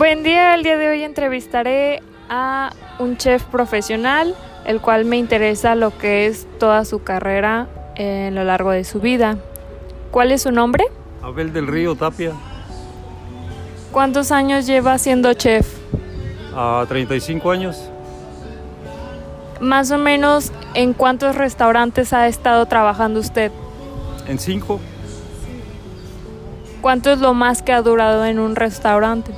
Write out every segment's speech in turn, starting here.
Buen día, el día de hoy entrevistaré a un chef profesional, el cual me interesa lo que es toda su carrera en lo largo de su vida. ¿Cuál es su nombre? Abel del Río Tapia, ¿Cuántos años lleva siendo chef? a 35 años. Más o menos, ¿en cuántos restaurantes ha estado trabajando usted? En 5, ¿Cuánto es lo más que ha durado en un restaurante?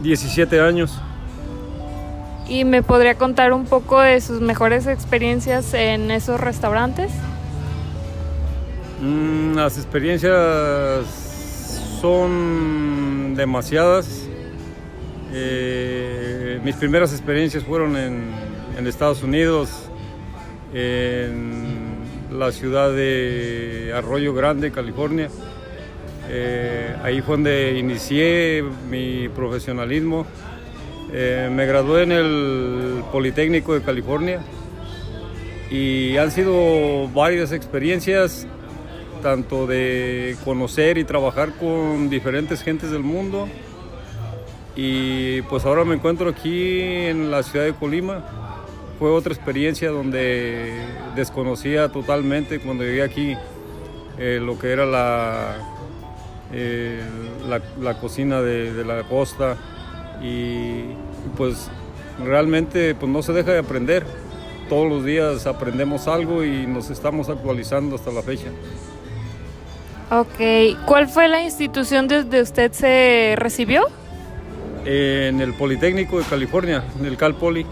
17 años. ¿Y me podría contar un poco de sus mejores experiencias en esos restaurantes? Mm, las experiencias son demasiadas. Eh, mis primeras experiencias fueron en, en Estados Unidos, en la ciudad de Arroyo Grande, California. Eh, ahí fue donde inicié mi profesionalismo. Eh, me gradué en el Politécnico de California y han sido varias experiencias, tanto de conocer y trabajar con diferentes gentes del mundo. Y pues ahora me encuentro aquí en la ciudad de Colima. Fue otra experiencia donde desconocía totalmente cuando llegué aquí eh, lo que era la, eh, la, la cocina de, de la costa y pues realmente pues no se deja de aprender. Todos los días aprendemos algo y nos estamos actualizando hasta la fecha. Ok, ¿cuál fue la institución desde usted se recibió? En el Politécnico de California, en el Cal Poly.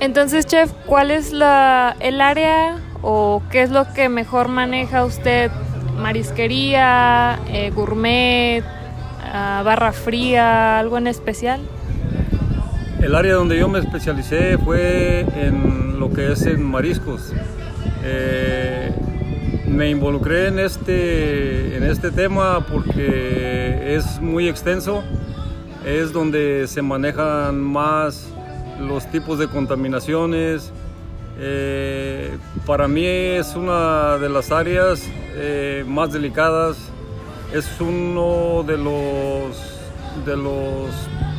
Entonces, chef, ¿cuál es la, el área o qué es lo que mejor maneja usted? ¿Marisquería, eh, gourmet, ah, barra fría, algo en especial? El área donde yo me especialicé fue en lo que es en mariscos. Eh, me involucré en este, en este tema porque es muy extenso, es donde se manejan más los tipos de contaminaciones. Eh, para mí es una de las áreas eh, más delicadas, es uno de los, de los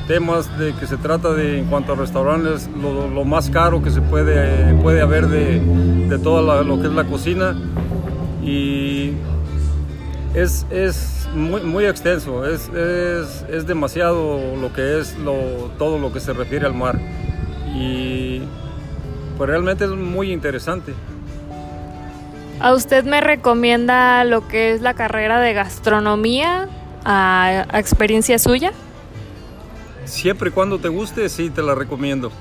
temas de que se trata de en cuanto a restaurantes, lo, más caro que se puede, puede haber de, de todo lo que es la cocina y es, es muy, muy extenso, es, es, es demasiado lo que es lo, todo lo que se refiere al mar y pues realmente es muy interesante. ¿A usted me recomienda lo que es la carrera de gastronomía a, a experiencia suya? Siempre y cuando te guste, sí te la recomiendo.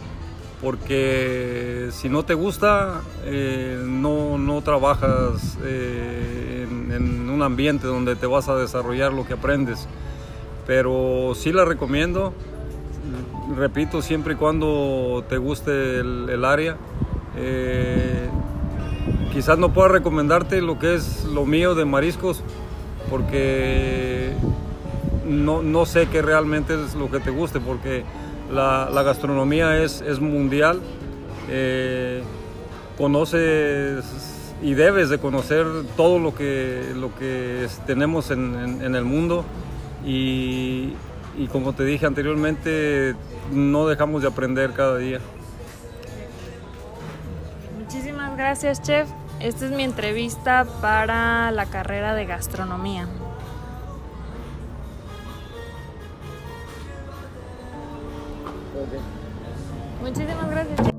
Porque si no te gusta, eh, no, no trabajas eh, en, en un ambiente donde te vas a desarrollar lo que aprendes. Pero sí la recomiendo repito, siempre y cuando te guste el, área. Eh, quizás no pueda recomendarte lo que es lo mío de mariscos, porque no, no sé qué realmente es lo que te guste, porque la, gastronomía es, es mundial. Eh, conoces y debes de conocer todo lo que, lo que tenemos en, en- en el mundo y, y como te dije anteriormente, no dejamos de aprender cada día. Muchísimas gracias, chef. Esta es mi entrevista para la carrera de gastronomía. Muchísimas gracias. chef.